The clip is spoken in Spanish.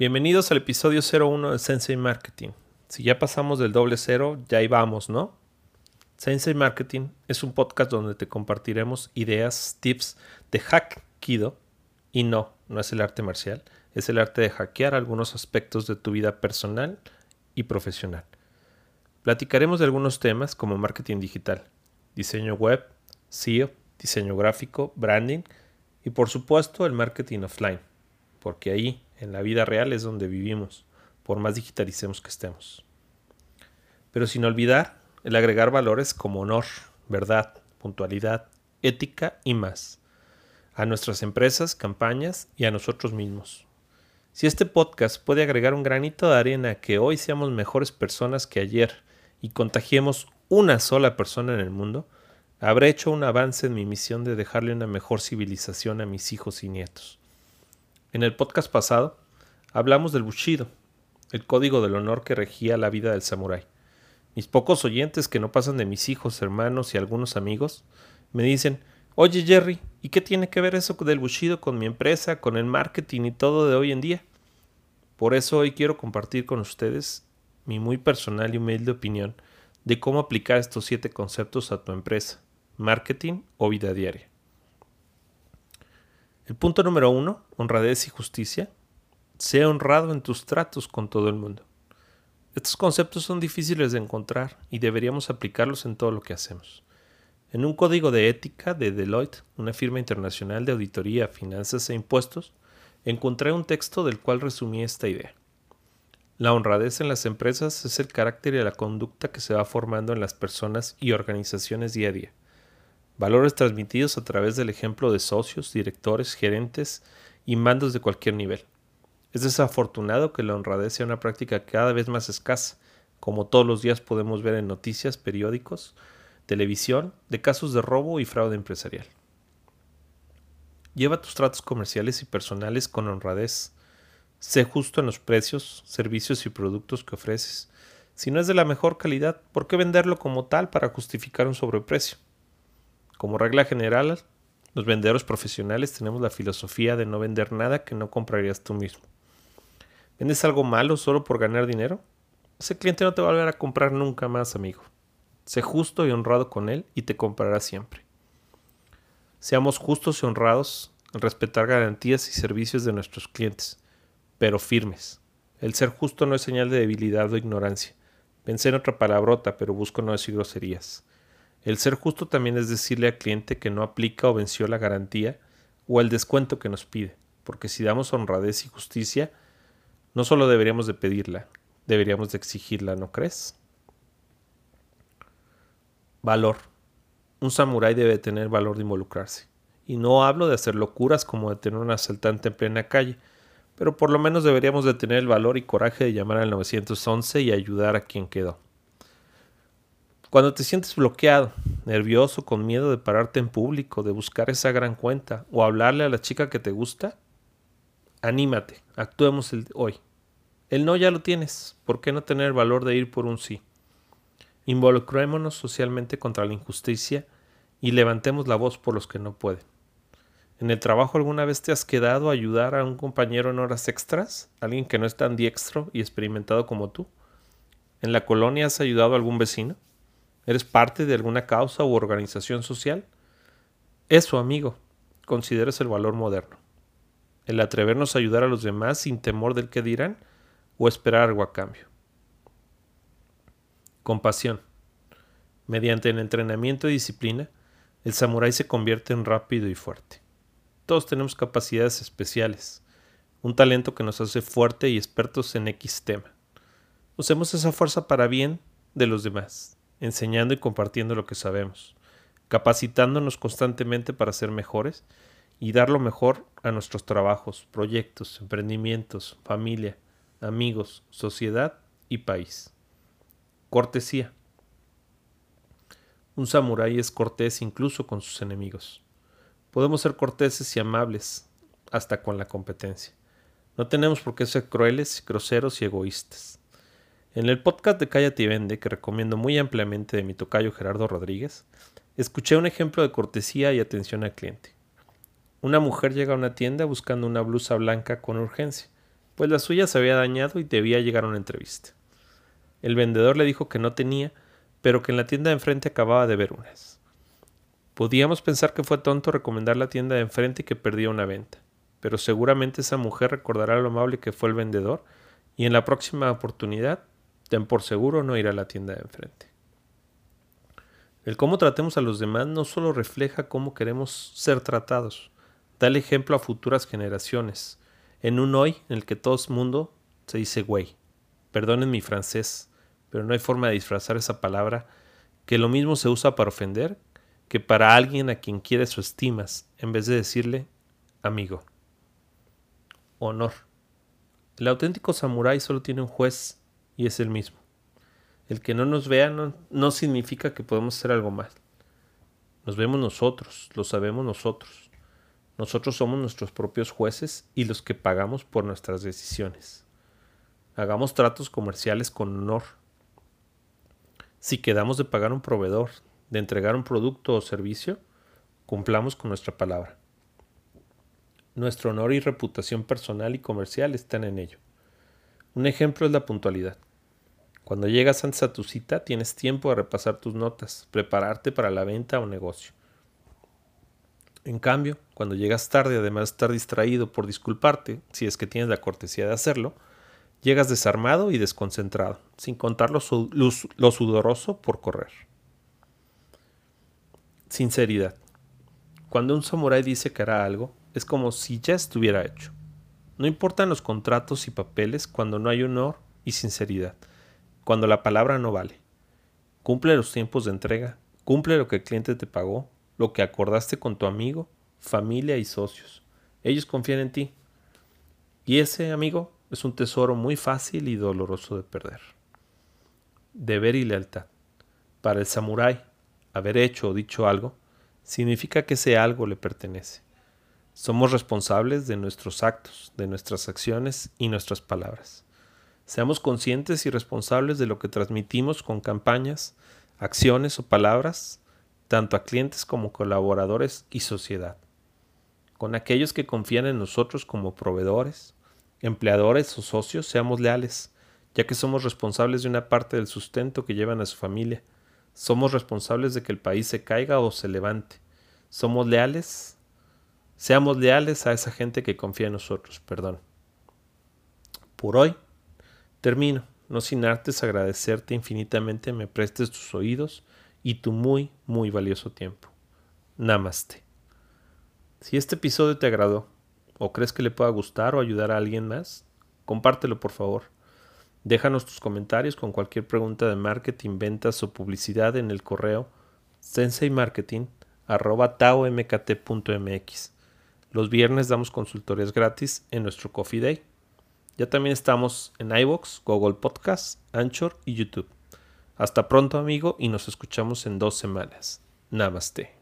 Bienvenidos al episodio 01 de Sensei Marketing. Si ya pasamos del doble cero, ya íbamos, ¿no? Sensei Marketing es un podcast donde te compartiremos ideas, tips de hack kido. Y no, no es el arte marcial, es el arte de hackear algunos aspectos de tu vida personal y profesional. Platicaremos de algunos temas como marketing digital, diseño web, SEO, diseño gráfico, branding y por supuesto el marketing offline, porque ahí en la vida real es donde vivimos, por más digitalicemos que estemos. Pero sin olvidar el agregar valores como honor, verdad, puntualidad, ética y más, a nuestras empresas, campañas y a nosotros mismos. Si este podcast puede agregar un granito de arena que hoy seamos mejores personas que ayer y contagiemos una sola persona en el mundo, habré hecho un avance en mi misión de dejarle una mejor civilización a mis hijos y nietos. En el podcast pasado hablamos del Bushido, el código del honor que regía la vida del samurái. Mis pocos oyentes que no pasan de mis hijos, hermanos y algunos amigos me dicen, oye Jerry, ¿y qué tiene que ver eso del Bushido con mi empresa, con el marketing y todo de hoy en día? Por eso hoy quiero compartir con ustedes mi muy personal y humilde opinión de cómo aplicar estos siete conceptos a tu empresa, marketing o vida diaria. El punto número uno, honradez y justicia. Sea honrado en tus tratos con todo el mundo. Estos conceptos son difíciles de encontrar y deberíamos aplicarlos en todo lo que hacemos. En un código de ética de Deloitte, una firma internacional de auditoría, finanzas e impuestos, encontré un texto del cual resumí esta idea. La honradez en las empresas es el carácter y la conducta que se va formando en las personas y organizaciones día a día valores transmitidos a través del ejemplo de socios, directores, gerentes y mandos de cualquier nivel. Es desafortunado que la honradez sea una práctica cada vez más escasa, como todos los días podemos ver en noticias, periódicos, televisión, de casos de robo y fraude empresarial. Lleva tus tratos comerciales y personales con honradez. Sé justo en los precios, servicios y productos que ofreces. Si no es de la mejor calidad, ¿por qué venderlo como tal para justificar un sobreprecio? Como regla general, los vendedores profesionales tenemos la filosofía de no vender nada que no comprarías tú mismo. ¿Vendes algo malo solo por ganar dinero? Ese cliente no te va a volver a comprar nunca más, amigo. Sé justo y honrado con él y te comprará siempre. Seamos justos y honrados en respetar garantías y servicios de nuestros clientes, pero firmes. El ser justo no es señal de debilidad o ignorancia. Pensé en otra palabrota, pero busco no decir groserías. El ser justo también es decirle al cliente que no aplica o venció la garantía o el descuento que nos pide, porque si damos honradez y justicia, no solo deberíamos de pedirla, deberíamos de exigirla, ¿no crees? Valor. Un samurái debe tener valor de involucrarse. Y no hablo de hacer locuras como de tener un asaltante en plena calle, pero por lo menos deberíamos de tener el valor y coraje de llamar al 911 y ayudar a quien quedó. Cuando te sientes bloqueado, nervioso, con miedo de pararte en público, de buscar esa gran cuenta o hablarle a la chica que te gusta, anímate, actuemos hoy. El no ya lo tienes, ¿por qué no tener el valor de ir por un sí? Involucrémonos socialmente contra la injusticia y levantemos la voz por los que no pueden. ¿En el trabajo alguna vez te has quedado a ayudar a un compañero en horas extras? ¿Alguien que no es tan diestro y experimentado como tú? ¿En la colonia has ayudado a algún vecino? ¿Eres parte de alguna causa u organización social? Eso, amigo, consideres el valor moderno. El atrevernos a ayudar a los demás sin temor del que dirán o esperar algo a cambio. Compasión. Mediante el entrenamiento y disciplina, el samurái se convierte en rápido y fuerte. Todos tenemos capacidades especiales, un talento que nos hace fuerte y expertos en X tema. Usemos esa fuerza para bien de los demás enseñando y compartiendo lo que sabemos, capacitándonos constantemente para ser mejores y dar lo mejor a nuestros trabajos, proyectos, emprendimientos, familia, amigos, sociedad y país. Cortesía. Un samurái es cortés incluso con sus enemigos. Podemos ser corteses y amables hasta con la competencia. No tenemos por qué ser crueles, groseros y egoístas. En el podcast de Cállate y Vende, que recomiendo muy ampliamente de mi tocayo Gerardo Rodríguez, escuché un ejemplo de cortesía y atención al cliente. Una mujer llega a una tienda buscando una blusa blanca con urgencia. pues la suya se había dañado y debía llegar a una entrevista. El vendedor le dijo que no tenía, pero que en la tienda de enfrente acababa de ver unas. Podíamos pensar que fue tonto recomendar la tienda de enfrente y que perdía una venta, pero seguramente esa mujer recordará lo amable que fue el vendedor y en la próxima oportunidad, ten por seguro no ir a la tienda de enfrente. El cómo tratemos a los demás no solo refleja cómo queremos ser tratados, da el ejemplo a futuras generaciones, en un hoy en el que todo el mundo se dice güey. Perdonen mi francés, pero no hay forma de disfrazar esa palabra que lo mismo se usa para ofender que para alguien a quien quieres o estimas, en vez de decirle amigo. Honor. El auténtico samurái solo tiene un juez y es el mismo. El que no nos vea no, no significa que podemos hacer algo mal. Nos vemos nosotros, lo sabemos nosotros. Nosotros somos nuestros propios jueces y los que pagamos por nuestras decisiones. Hagamos tratos comerciales con honor. Si quedamos de pagar un proveedor, de entregar un producto o servicio, cumplamos con nuestra palabra. Nuestro honor y reputación personal y comercial están en ello. Un ejemplo es la puntualidad. Cuando llegas antes a tu cita, tienes tiempo de repasar tus notas, prepararte para la venta o negocio. En cambio, cuando llegas tarde, además de estar distraído por disculparte, si es que tienes la cortesía de hacerlo, llegas desarmado y desconcentrado, sin contar lo, sudoroso por correr. Sinceridad. Cuando un samurái dice que hará algo, es como si ya estuviera hecho. No importan los contratos y papeles cuando no hay honor y sinceridad, cuando la palabra no vale. Cumple los tiempos de entrega, cumple lo que el cliente te pagó, lo que acordaste con tu amigo, familia y socios. Ellos confían en ti. Y ese amigo es un tesoro muy fácil y doloroso de perder. Deber y lealtad. Para el samurái, haber hecho o dicho algo significa que ese algo le pertenece. Somos responsables de nuestros actos, de nuestras acciones y nuestras palabras. Seamos conscientes y responsables de lo que transmitimos con campañas, acciones o palabras tanto a clientes como colaboradores y sociedad, con aquellos que confían en nosotros como proveedores, empleadores o socios, seamos leales, ya que somos responsables de una parte del sustento que llevan a su familia. Somos responsables de que el país se caiga o se levante. Somos leales. Seamos leales a esa gente que confía en nosotros, perdón. Por hoy, termino, no sin antes agradecerte infinitamente me prestes tus oídos y tu muy, muy valioso tiempo. Namaste. Si este episodio te agradó o crees que le pueda gustar o ayudar a alguien más, compártelo por favor. Déjanos tus comentarios con cualquier pregunta de marketing, ventas o publicidad en el correo senseimarketing.taomkt.mx. Los viernes damos consultorías gratis en nuestro Coffee Day. Ya también estamos en iVoox, Google Podcasts, Anchor y YouTube. Hasta pronto amigo y nos escuchamos en dos semanas. Namaste.